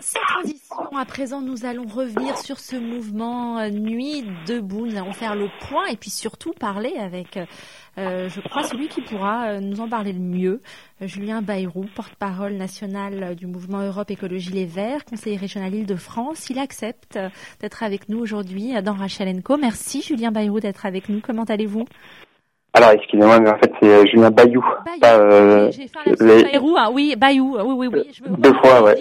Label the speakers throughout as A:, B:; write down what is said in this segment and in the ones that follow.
A: sans transition, à présent, nous allons revenir sur ce mouvement euh, Nuit debout. Nous allons faire le point et puis surtout parler avec, euh, je crois, celui qui pourra euh, nous en parler le mieux, Julien Bayrou, porte-parole national du mouvement Europe Écologie Les Verts, conseiller régional Île-de-France. Il accepte d'être avec nous aujourd'hui dans Rachel. Merci Julien Bayrou d'être avec nous. Comment allez-vous?
B: Alors, excusez-moi, mais en fait, c'est euh, Julien Bayou.
A: Bayou. Euh, J'ai fait un les... Bayrou, hein. oui, Bayou, oui, oui, oui.
B: Je Deux fois, ouais.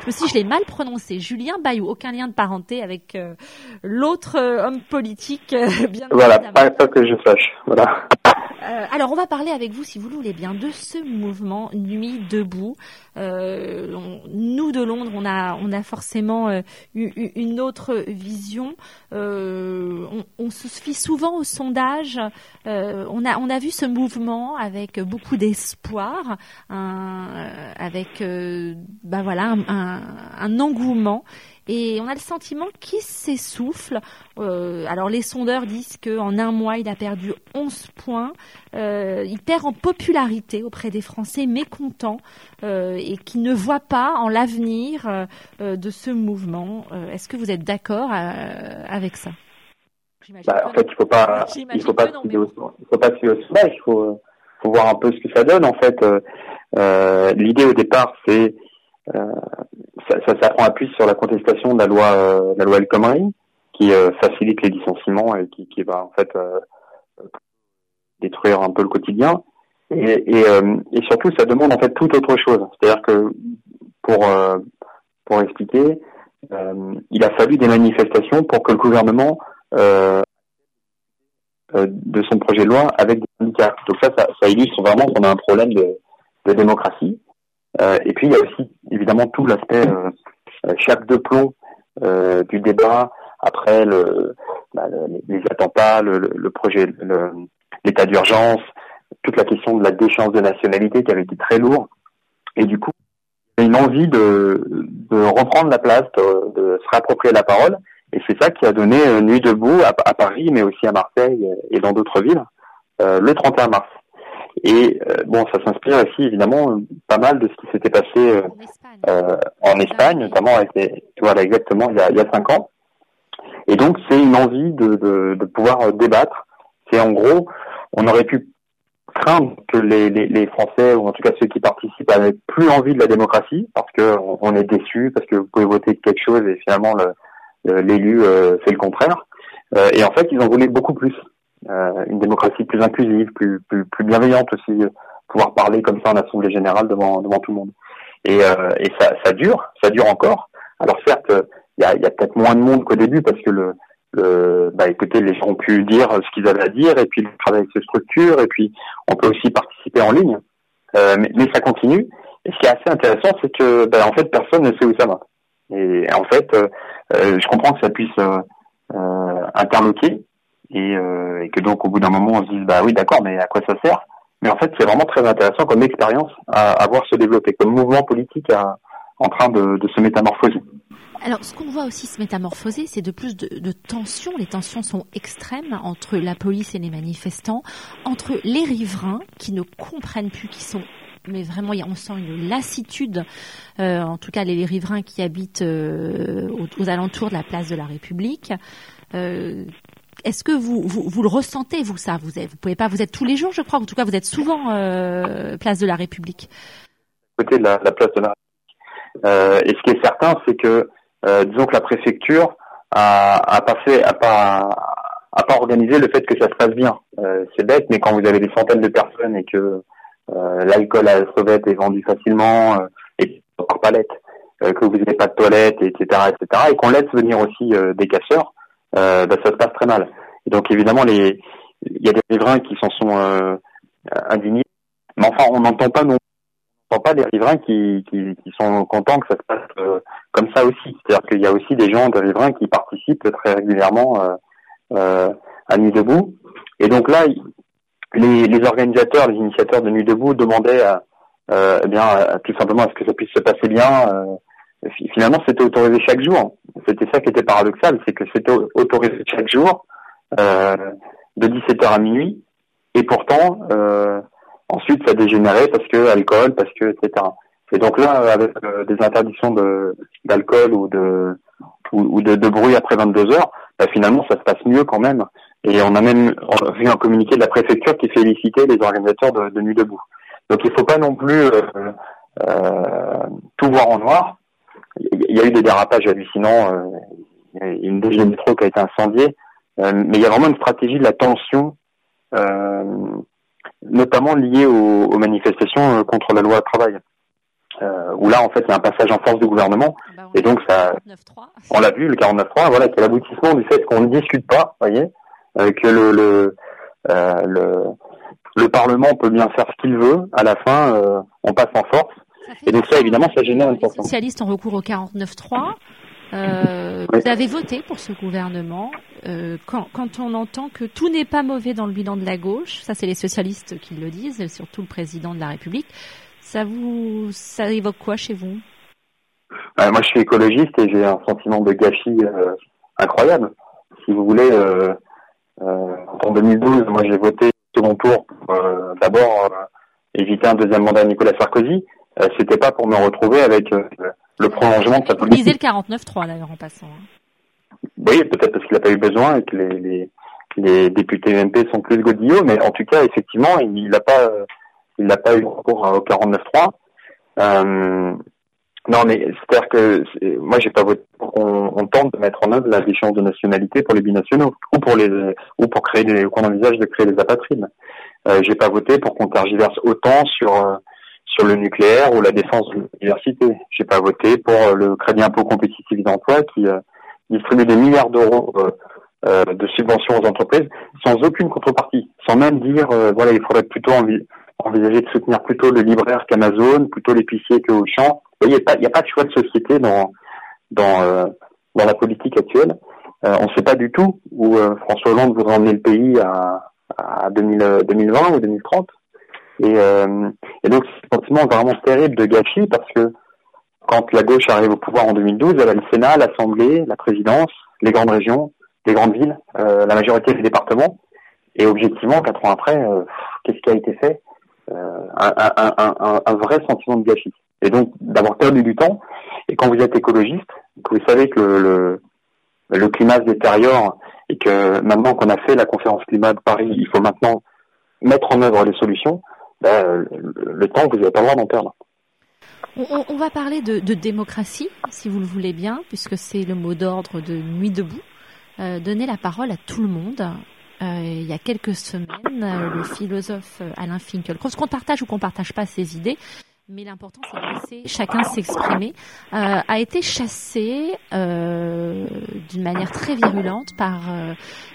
A: Je me suis dit, je l'ai mal prononcé. Julien Bayou, aucun lien de parenté avec euh, l'autre euh, homme politique, bien
B: Voilà, pas, pas, que je sache, voilà.
A: Euh, alors, on va parler avec vous, si vous le voulez bien, de ce mouvement Nuit debout. Euh, nous de Londres, on a, on a forcément euh, eu, une autre vision. On, se fie souvent au sondage. Euh, on a, on a vu ce mouvement avec beaucoup d'espoir, avec, bah voilà, un engouement et on a le sentiment qu'il s'essouffle. Euh, alors les sondeurs disent qu'en un mois, il a perdu 11 points. Euh, il perd en popularité auprès des Français mécontents euh, et qui ne voient pas en l'avenir euh, de ce mouvement. Euh, est-ce que vous êtes d'accord euh, avec ça?
B: Bah, En fait, il faut pas, il faut pas, non, il faut pas suivre au sondage. Il faut, faut voir un peu ce que ça donne. En fait, l'idée au départ, c'est euh, ça, prend appui sur la contestation de la loi, euh, la El Khomri, qui euh, facilite les licenciements et qui, va en fait détruire un peu le quotidien. Et, et, surtout, ça demande en fait tout autre chose. C'est-à-dire que pour pour expliquer, il a fallu des manifestations pour que le gouvernement de son projet de loi avec des syndicats. Donc ça, ça, illustre vraiment qu'on a un problème de, démocratie. Euh, et puis il y a aussi évidemment tout l'aspect euh, euh, chape de plomb du débat après le, bah, les, attentats, le, le projet, l'état d'urgence, toute la question de la déchéance de nationalité qui avait été très lourd. Et du coup, une envie de, reprendre la place, de, se réapproprier la parole. Et c'est ça qui a donné Nuit debout à, Paris, mais aussi à Marseille et dans d'autres villes, euh, le 31 mars. Et euh, bon, ça s'inspire aussi évidemment pas mal de ce qui s'était passé euh, euh en Espagne, notamment avec les, voilà exactement il y a, il y a cinq ans. Et donc c'est une envie de, de, de pouvoir débattre. C'est en gros, on aurait pu craindre que les, les, les, Français ou en tout cas ceux qui participent avaient plus envie de la démocratie parce que on est déçu parce que vous pouvez voter quelque chose et finalement l'élu euh, fait le contraire. Euh, et en fait, ils en voulaient beaucoup plus. Euh, une démocratie plus inclusive, plus, plus, plus bienveillante aussi, euh, pouvoir parler comme ça en assemblée générale devant, devant tout le monde. Et, euh, et ça, ça dure, ça dure encore. Alors certes, il y a, y a peut-être moins de monde qu'au début parce que le, le, bah écoutez, les gens ont pu dire ce qu'ils avaient à dire et puis le travail se structure et puis on peut aussi participer en ligne. Euh, mais, mais, ça continue. Et ce qui est assez intéressant, c'est que bah, en fait personne ne sait où ça va. Et en fait, euh, je comprends que ça puisse euh, interloquer, et, euh, et, que donc au bout d'un moment on se dise bah oui d'accord mais à quoi ça sert? Mais en fait c'est vraiment très intéressant comme expérience à, à, voir se développer comme mouvement politique à, en train de, de, se métamorphoser.
A: Alors, ce qu'on voit aussi se métamorphoser, c'est de plus de, de, tensions. Les tensions sont extrêmes entre la police et les manifestants, entre les riverains qui ne comprennent plus, qui sont mais vraiment, on sent une lassitude, euh, en tout cas les, riverains qui habitent euh, aux, aux, alentours de la place de la République, euh, est-ce que vous, vous, le ressentez, vous, ça? Vous, êtes, vous pouvez pas, vous êtes tous les jours, je crois, en tout cas, vous êtes souvent euh, place de la République.
B: Côté de la, la place de la République. Euh, et ce qui est certain, c'est que, euh, disons que la préfecture a, a pas a pas, le fait que ça se passe bien. C'est bête, mais quand vous avez des centaines de personnes et que l'alcool à la sauvette est vendu facilement euh, et palette, que vous n'avez pas de toilettes, etc., etc., et qu'on laisse venir aussi des casseurs, euh, bah, ça se passe très mal. Donc évidemment, les, il y a des riverains qui s'en sont euh, indignés, mais enfin, on n'entend pas non, on n'entend pas des riverains qui, qui, qui, sont contents que ça se passe euh, comme ça aussi. C'est-à-dire qu'il y a aussi des gens, des riverains qui participent très régulièrement euh, euh, à Nuit debout. Et donc là, les, les organisateurs, les initiateurs de Nuit debout demandaient à, eh bien, tout simplement à ce que ça puisse se passer bien finalement, c'était autorisé chaque jour. C'était ça qui était paradoxal, c'est que c'était autorisé chaque jour, euh, de 17h à minuit, et pourtant, euh, ensuite, ça dégénérait parce que alcool, parce que, etc. Et donc là, avec des interdictions de d'alcool ou de ou, de, de, bruit après 22 heures, bah, finalement ça se passe mieux quand même. Et on a même vu un communiqué de la préfecture qui félicitait les organisateurs de, de Nuit debout. Donc il faut pas non plus euh, euh, tout voir en noir. Il y a eu des dérapages hallucinants. Euh, une deuxième métro qui a été incendiée. Euh, mais il y a vraiment une stratégie de la tension, euh, notamment liée aux, aux, manifestations contre la loi travail. Euh, où là, en fait, il y a un passage en force du gouvernement.
A: Bah,
B: et donc, ça, on l'a vu, le 49.3, voilà, qui est l'aboutissement du fait qu'on ne discute pas, voyez, euh, que le, le, euh, le, le, Parlement peut bien faire ce qu'il veut. À la fin, euh, on passe en force. Et donc ça, évidemment, ça génère une tension.
A: Les socialistes ont recours au 49.3. Euh, Vous avez voté pour ce gouvernement. Euh, quand, quand, on entend que tout n'est pas mauvais dans le bilan de la gauche, ça c'est les socialistes qui le disent, et surtout le président de la République, ça vous, ça évoque quoi chez vous?
B: Euh, Moi, je suis écologiste et j'ai un sentiment de gâchis incroyable. Si vous voulez, en 2012, moi j'ai voté second tour pour d'abord éviter un deuxième mandat à Nicolas Sarkozy. C'était pas pour me retrouver avec le prolongement de sa politique.
A: Vous le 49-3 d'ailleurs en passant. Hein.
B: Oui, peut-être parce qu'il n'a pas eu besoin et que les, les, les députés MP sont plus godillots, mais en tout cas, effectivement, il n'a pas il n'a pas eu recours au 49.3. Euh, non, mais c'est-à-dire que moi, j'ai pas voté pour qu'on tente de mettre en œuvre la déchéance de nationalité pour les binationaux ou pour les ou pour créer des qu'on envisage de créer des apatrides. Euh, j'ai pas voté pour qu'on tergiverse autant sur euh, le nucléaire ou la défense de l'université. J'ai pas voté pour le crédit impôt compétitif d'emploi qui euh, distribue des milliards d'euros euh, de subventions aux entreprises sans aucune contrepartie, sans même dire voilà il faudrait plutôt envie envisager de soutenir plutôt le libraire qu'Amazon, plutôt l'épicier que Auchan. Il n'y a pas de choix de société dans dans euh, la politique actuelle. Euh, on ne sait pas du tout où euh, François Hollande voudrait emmener le pays à, à 2000, 2020 ou 2030. Et, et donc c'est un sentiment vraiment terrible de gâchis parce que quand la gauche arrive au pouvoir en 2012, elle a le Sénat, l'Assemblée, la présidence, les grandes régions, les grandes villes, la majorité des départements. Et objectivement, quatre ans après, qu'est-ce qui a été fait? Euh, un, un, un, vrai sentiment de gâchis. Et donc d'avoir perdu du temps. Et quand vous êtes écologiste, vous savez que le, le climat se détériore et que maintenant qu'on a fait la conférence climat de Paris, il faut maintenant mettre en œuvre les solutions, ben, le, temps, vous n'avez pas le droit d'en perdre.
A: On, va parler de, démocratie, si vous le voulez bien, puisque c'est le mot d'ordre de Nuit debout. Euh, donner la parole à tout le monde, euh, il y a quelques semaines, euh, le philosophe euh, Alain Finkielkraut, qu'on partage ou qu'on partage pas ses idées, mais l'important c'est de laisser chacun s'exprimer, euh, a été chassé euh, d'une manière très virulente par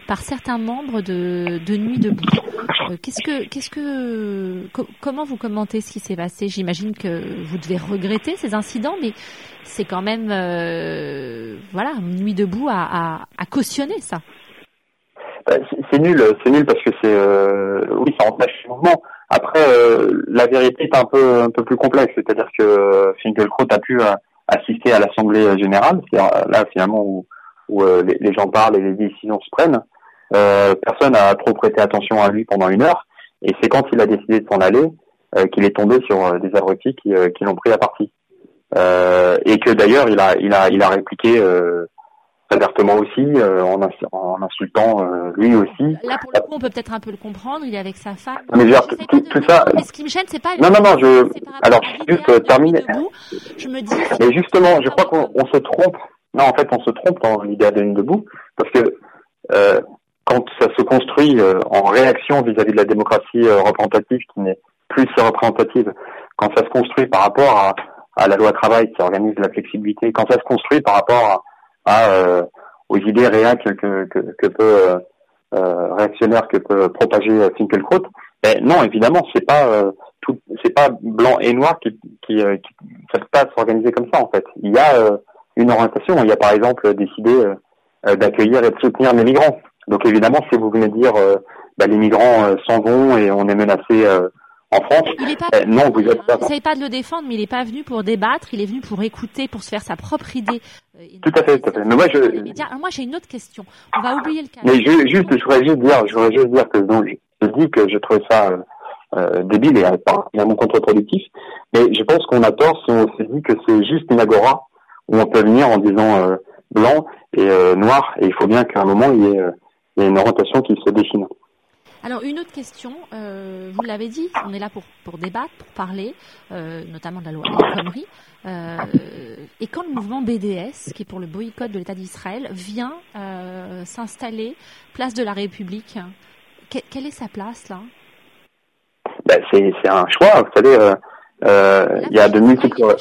A: par certains membres de, de Nuit debout. qu'est-ce que qu'est-ce que comment vous commentez ce qui s'est passé? J'imagine que vous devez regretter ces incidents, mais c'est quand même voilà Nuit debout a, a, a cautionné ça.
B: C'est nul, c'est nul parce que c'est euh, oui, ça empêche le mouvement. Après, euh, la vérité est un peu un peu plus complexe, c'est-à-dire que euh, Finkelkraut a pu assister à l'assemblée générale, c'est là finalement où, où les, gens parlent et les décisions se prennent. personne n'a trop prêté attention à lui pendant une heure, et c'est quand il a décidé de s'en aller qu'il est tombé sur des abrutis qui, qui l'ont pris à partie. et que d'ailleurs il a il a il a répliqué ouvertement aussi, euh, en, en, insultant euh, lui aussi.
A: Là, pour le coup, on peut peut-être un peu le comprendre. Il est avec sa femme.
B: Mais, genre, tout, tout, ça.
A: Mais ce qui me gêne, c'est pas.
B: Non, non, non. Je. Alors, juste euh, terminer.
A: Je me dis.
B: Mais justement, je crois qu'on se trompe. Non, en fait, on se trompe dans l'idée de debout, parce que euh, quand ça se construit en réaction vis-à-vis de la démocratie représentative, qui n'est plus représentative, quand ça se construit par rapport à, à la loi travail qui organise la flexibilité, quand ça se construit par rapport à à, euh, aux idées réelles que, que, que peut euh, euh, réactionnaire que peut propager Finkelkraut. Ben, non, évidemment, c'est pas tout, c'est pas blanc et noir qui, qui, qui ça peut pas s'organiser comme ça en fait. Il y a une orientation. Il y a par exemple décidé d'accueillir et de soutenir les migrants. Donc évidemment, si vous venez dire bah, les migrants s'en vont et on est menacé en France.
A: Il est pas, euh, non, vous êtes pas. pas de le défendre, mais il n'est pas venu pour débattre. Il est venu pour écouter, pour se faire sa propre idée.
B: Euh, tout à fait, tout à fait. Mais moi, je.
A: moi, j'ai une autre question. On va oublier le cas.
B: Mais je, juste, je voudrais juste dire, je voudrais juste dire que donc, je dis que je trouve ça euh, débile et pas vraiment contre-productif. Mais je pense qu'on a tort si on se dit que c'est juste une agora où on peut venir en disant blanc et noir, et il faut bien qu'à un moment il y ait, il y ait une orientation qui se dessine.
A: Alors une autre question, euh, vous l'avez dit, on est là pour, pour débattre, pour parler, euh, notamment de la loi Khomri. Euh, et quand le mouvement BDS, qui est pour le boycott de l'État d'Israël, vient s'installer place de la République, quelle est sa place là?
B: Ben, C'est un choix, vous savez, il y a de multiples...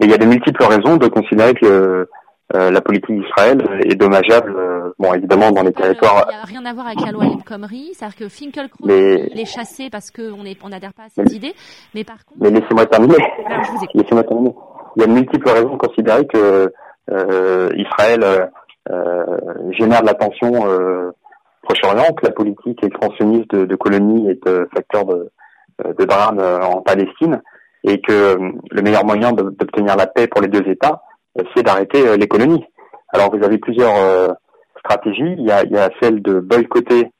B: il y a de multiples raisons de considérer que euh, la politique d'Israël est dommageable, euh, bon évidemment dans les territoires.
A: Il n'y a rien à voir avec la loi El Khomri, c'est-à-dire que Finkelkraut mais... les chasser parce qu'on on n'adhère pas à ses idées, mais par contre.
B: Mais laissez-moi terminer. laissez-moi terminer. Il y a de multiples raisons de considérer que euh, Israël euh, génère de la tension Proche-Orient, que la politique expansionniste de, de colonies est facteur de, de drame en Palestine, et que le meilleur moyen d'obtenir la paix pour les deux États c'est d'arrêter euh, l'économie. Alors vous avez plusieurs euh, stratégies. Il y, a, il y a, celle de boycotter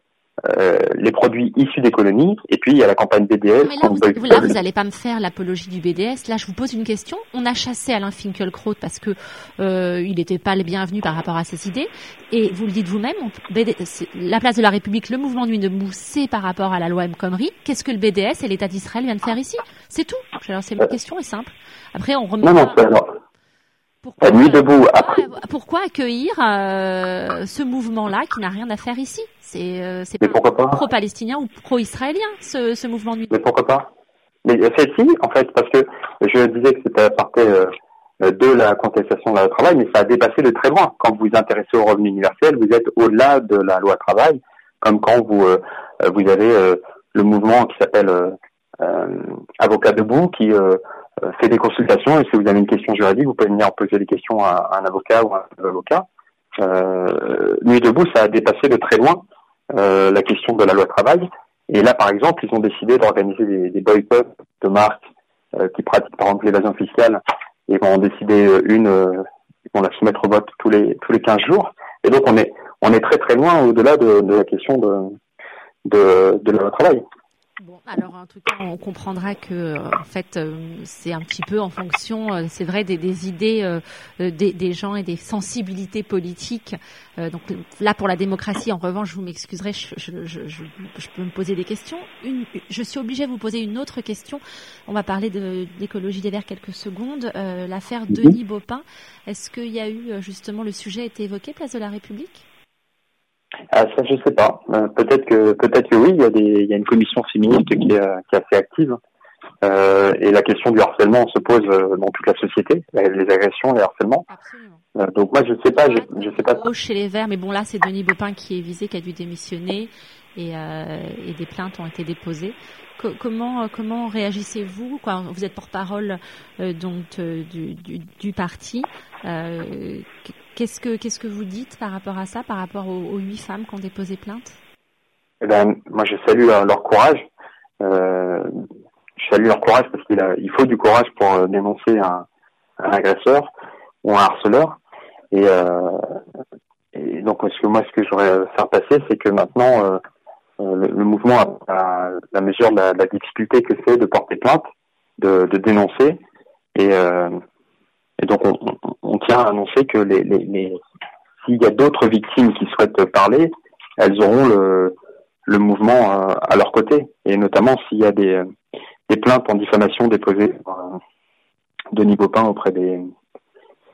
B: euh, les produits issus des colonies, et puis il y a la campagne BDS.
A: Mais là, vous, là, vous n'allez pas me faire l'apologie du BDS. Là, je vous pose une question. On a chassé Alain Finkielkraut parce que euh, il n'était pas le bienvenu par rapport à ses idées, et vous le dites vous-même. La place de la République, le mouvement Nuit debout, c'est par rapport à la loi M. Khomri. Qu'est-ce que le BDS et l'État d'Israël viennent faire ici? C'est tout. Alors, c'est ma question est simple. Après, on remet.
B: Non, non, pourquoi, nuit debout
A: après. Pourquoi accueillir euh, ce mouvement-là qui n'a rien à faire ici? C'est euh, pro-palestinien ou pro-israélien ce, ce mouvement nuit.
B: Mais pourquoi pas? Mais c'est si en fait parce que je disais que c'était à partir euh, de la contestation de la loi travail, mais ça a dépassé de très loin. Quand vous vous intéressez au revenu universel, vous êtes au-delà de la loi travail, comme quand vous vous avez le mouvement qui s'appelle Avocat debout qui euh, fait des consultations et si vous avez une question juridique, vous pouvez venir poser des questions à, un avocat ou à un avocat. Euh, Nuit debout, ça a dépassé de très loin euh, la question de la loi travail. Et là, par exemple, ils ont décidé d'organiser des, des, boycotts de marques euh, qui pratiquent par exemple l'évasion fiscale et vont en décider euh, une, euh, ils vont la soumettre au vote tous les tous les 15 jours. Et donc on est on est très très loin au-delà de, de, la question de, de, de la loi travail.
A: Bon, alors en tout cas, on comprendra que euh, en fait, euh, c'est un petit peu en fonction, euh, c'est vrai, des, des idées des, des, gens et des sensibilités politiques. donc là, pour la démocratie, en revanche, vous m'excuserez, je, je, je, je, peux me poser des questions. Une, je suis obligée de vous poser une autre question. On va parler de l'écologie des Verts quelques secondes. L'affaire Denis Baupin, est-ce qu'il y a eu justement le sujet a été évoqué, place de la République?
B: Ah, ça, je sais pas. Euh, peut-être que peut-être que oui. Il y a des, il y a une commission féministe qui est, qui est assez active. Euh, et la question du harcèlement se pose euh, dans toute la société, les agressions, les harcèlements. Euh, donc moi, je sais pas, je, je sais pas.
A: Chez les Verts, mais bon là, c'est Denis Baupin qui est visé, qui a dû démissionner, et, euh, et des plaintes ont été déposées. Comment comment réagissez-vous vous êtes porte-parole donc du, du, parti. Qu'est-ce que qu'est-ce que vous dites par rapport à ça, par rapport aux, huit femmes qui ont déposé plainte?
B: Eh ben, moi, je salue leur, courage. Euh, je salue leur courage parce qu'il il faut du courage pour euh, dénoncer un, agresseur ou un harceleur. Et, euh, donc, ce que moi, ce que j'aurais faire passer, c'est que maintenant, euh, euh, le, le, mouvement a, la mesure de la, difficulté que c'est de porter plainte, de, dénoncer, et, euh, donc, on, tient à annoncer que s'il y a d'autres victimes qui souhaitent parler, elles auront le, mouvement euh, à leur côté. Et notamment s'il y a des, plaintes en diffamation déposées par euh, Denis Baupin auprès des,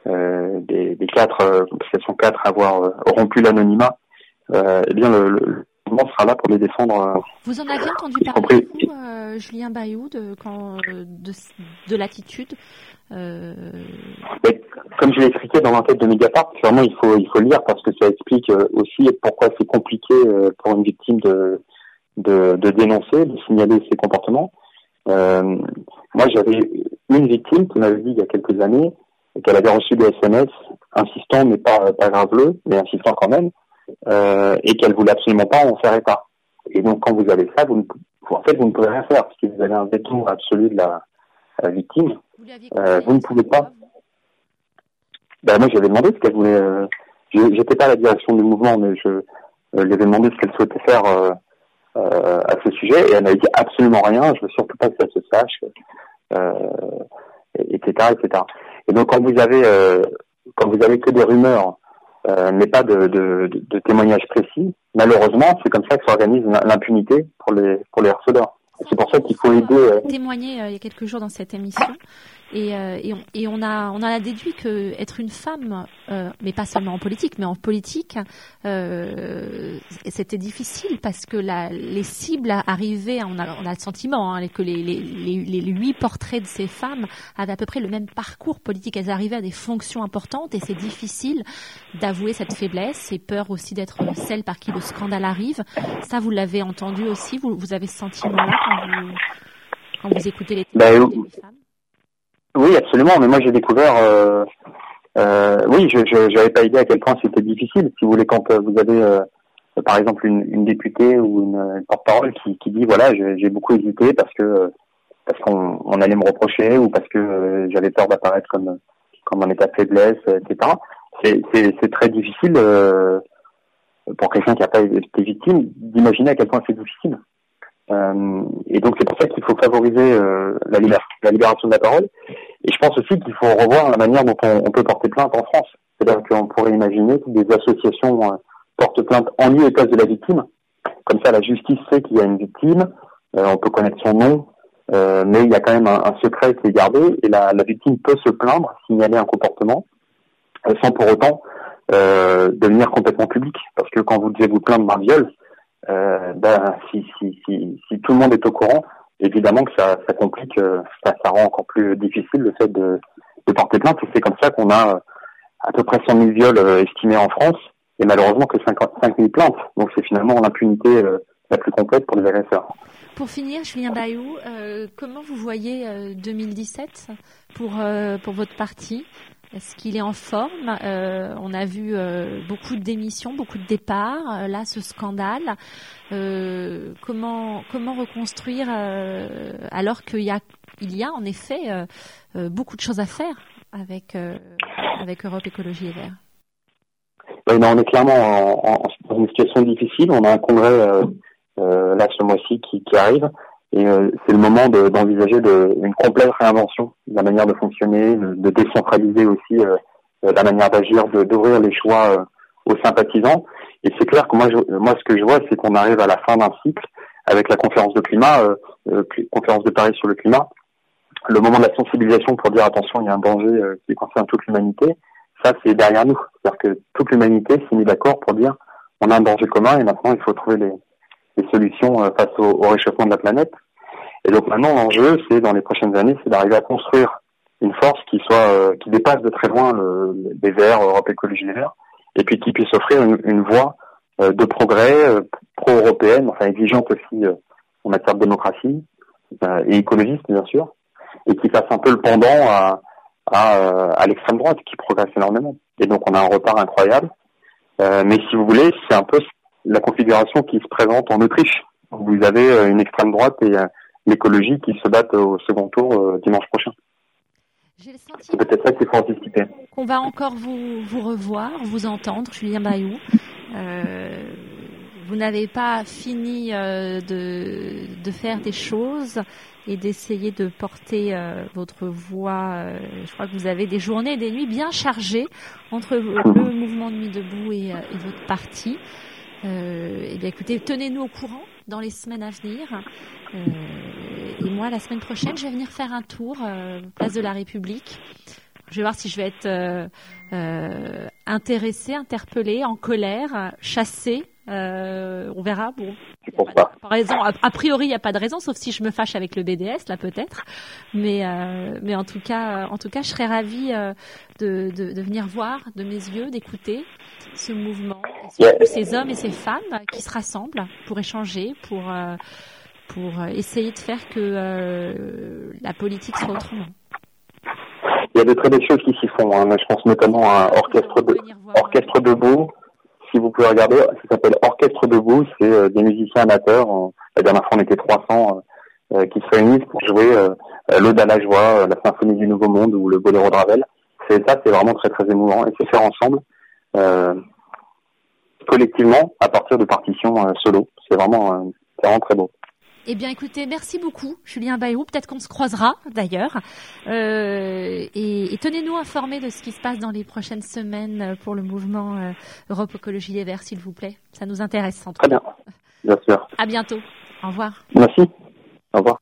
B: euh, des, des, quatre, euh, ce sont quatre à avoir euh, rompu l'anonymat, euh, eh bien le, le, mouvement sera là pour les défendre.
A: Vous en avez entendu parler, vous, Julien Bayou, de, quand, de, de l'attitude
B: euh... comme je l'ai expliqué dans l'enquête de Mediapart, vraiment il faut il faut lire parce que ça explique euh, aussi pourquoi c'est compliqué euh, pour une victime de, de, de dénoncer, de signaler ses comportements. Euh, moi, j'avais une victime qui m'avait dit il y a quelques années qu'elle avait reçu des SMS insistant, mais pas pas graveleux, mais insistant quand même, euh, et qu'elle voulait absolument pas en faire état. Et donc, quand vous avez ça, vous ne, en fait, vous ne pouvez rien faire parce que vous avez un veto absolu de la, la victime. Vous, euh, vous ne pouvez pas. Ben moi, j'avais demandé ce qu'elle voulait. Euh, J'étais pas à la direction du mouvement, mais je lui avais demandé ce qu'elle souhaitait faire à ce sujet et elle n'a dit absolument rien. Je veux surtout pas que ça se sache, etc., etc. Et donc quand vous avez quand vous avez que des rumeurs, mais pas de, de, de témoignages précis, malheureusement, c'est comme ça que s'organise l'impunité pour les pour les harceleurs. C'est pour ça qu'il faut aider. Euh...
A: Témoigner euh, il y a quelques jours dans cette émission et, euh, et, on, et, on, a on a déduit que être une femme, euh, mais pas seulement en politique, mais en politique, euh, c'était difficile parce que la, les cibles arrivaient, on a, on a le sentiment hein, que les, les, les, les huit portraits de ces femmes avaient à peu près le même parcours politique. Elles arrivaient à des fonctions importantes et c'est difficile d'avouer cette faiblesse et peur aussi d'être celle par qui le scandale arrive. Ça, vous l'avez entendu aussi, vous, vous avez ce sentiment-là quand vous, quand vous écoutez les
B: bah, des femmes oui, absolument. Mais moi, j'ai découvert. Euh, euh, oui, je n'avais pas idée à quel point c'était difficile. Si vous voulez, quand euh, vous avez, euh, par exemple, une, une, députée ou une, porte-parole qui, qui, dit voilà, j'ai beaucoup hésité parce que parce qu'on on allait me reprocher ou parce que j'avais peur d'apparaître comme comme en état de faiblesse, etc. C'est très difficile pour quelqu'un qui n'a pas été victime d'imaginer à quel point c'est difficile. Euh, et donc c'est pour ça qu'il faut favoriser euh, la, la, libération de la parole. Et je pense aussi qu'il faut revoir la manière dont on, peut porter plainte en France. C'est-à-dire qu'on pourrait imaginer que des associations euh, portent plainte en lieu et place de la victime. Comme ça, la justice sait qu'il y a une victime, on peut connaître son nom, mais il y a quand même un, secret qui est gardé et la, victime peut se plaindre, signaler un comportement, sans pour autant devenir complètement public. Parce que quand vous devez vous plaindre d'un viol, euh, ben, si, si, si, tout le monde est au courant, évidemment que ça, complique, euh, ça, rend encore plus difficile le fait de, porter plainte. Et c'est comme ça qu'on a euh, à peu près 100 000 viols estimés en France et malheureusement que 55 000 plaintes. Donc c'est finalement l'impunité la plus complète pour les agresseurs.
A: Pour finir, Julien Bayou, euh, comment vous voyez euh, 2017 pour, pour votre parti? Est-ce qu'il est en forme? Euh, On a vu euh, beaucoup de démissions, beaucoup de départs. Euh, là, ce scandale. Euh, comment comment reconstruire euh, alors qu'il y a il y a en effet euh, beaucoup de choses à faire avec avec Europe Écologie et Verts?
B: Oui, non, on est clairement en, en, dans une situation difficile. On a un congrès là ce mois-ci qui, qui arrive. Et euh, c'est le moment d'envisager de, une complète réinvention de la manière de fonctionner, de, décentraliser aussi euh, la manière d'agir, d'ouvrir les choix euh, aux sympathisants. Et c'est clair que moi, je, moi, ce que je vois, c'est qu'on arrive à la fin d'un cycle avec la conférence de climat, conférence de Paris sur le climat, le moment de la sensibilisation pour dire attention, il y a un danger qui concerne toute l'humanité. Ça, c'est derrière nous. C'est-à-dire que toute l'humanité s'est mise d'accord pour dire on a un danger commun et maintenant il faut trouver les, des solutions euh, face au, réchauffement de la planète. Et donc maintenant l'enjeu, c'est dans les prochaines années, c'est d'arriver à construire une force qui soit euh, qui dépasse de très loin le, les Verts, Europe Écologie Les Verts, et puis qui puisse offrir une, une voie euh, de progrès pro-européenne, enfin exigeante aussi en matière de démocratie et écologiste bien sûr, et qui fasse un peu le pendant à, à, à l'extrême droite qui progresse énormément. Et donc on a un retard incroyable. mais si vous voulez, c'est un peu la configuration qui se présente en Autriche. Vous avez euh, une extrême droite et euh, l'écologie qui se battent au second tour euh, dimanche prochain. C'est peut-être ça qu'il faut anticiper.
A: On va encore vous, vous revoir, vous entendre, Julien Bayou. Euh, vous n'avez pas fini euh, de, de, faire des choses et d'essayer de porter euh, votre voix. je crois que vous avez des journées et des nuits bien chargées entre le mouvement de Nuit debout et, et votre parti. Euh, eh bien, écoutez, tenez-nous au courant dans les semaines à venir. Euh, et moi, la semaine prochaine, je vais venir faire un tour euh, place de la République. Je vais voir si je vais être euh, euh, intéressée, interpellée, en colère, chassée. Euh, on verra. Bon,
B: pas.
A: Par raison, a, priori, il n'y a pas de raison, sauf si je me fâche avec le BDS, là peut-être. Mais, mais en tout cas, en tout cas, je serais ravie de, de, de venir voir de mes yeux, d'écouter ce mouvement, ces hommes et ces femmes qui se rassemblent pour échanger, pour, euh, pour essayer de faire que euh, la politique soit autrement.
B: Il y a de très belles choses qui s'y font. Hein. Je pense notamment à Orchestre, de, Orchestre debout. Si vous pouvez regarder, ça s'appelle Orchestre debout. C'est euh, des musiciens amateurs. La dernière fois, on était 300 qui se réunissent pour jouer l'Ode à la joie, la Symphonie du Nouveau Monde ou le Boléro de Ravel. C'est ça, c'est vraiment très très émouvant et c'est faire ensemble euh, collectivement à partir de partitions euh, solo. C'est vraiment euh, c'est vraiment très beau.
A: Eh bien, écoutez, merci beaucoup, Julien Bayrou. Peut-être qu'on se croisera d'ailleurs. Euh, et, et tenez-nous informés de ce qui se passe dans les prochaines semaines pour le mouvement euh, Europe Écologie Les Verts, s'il vous plaît. Ça nous intéresse. En tout
B: Très bien, bien sûr.
A: À bientôt. Au revoir.
B: Merci. Au revoir.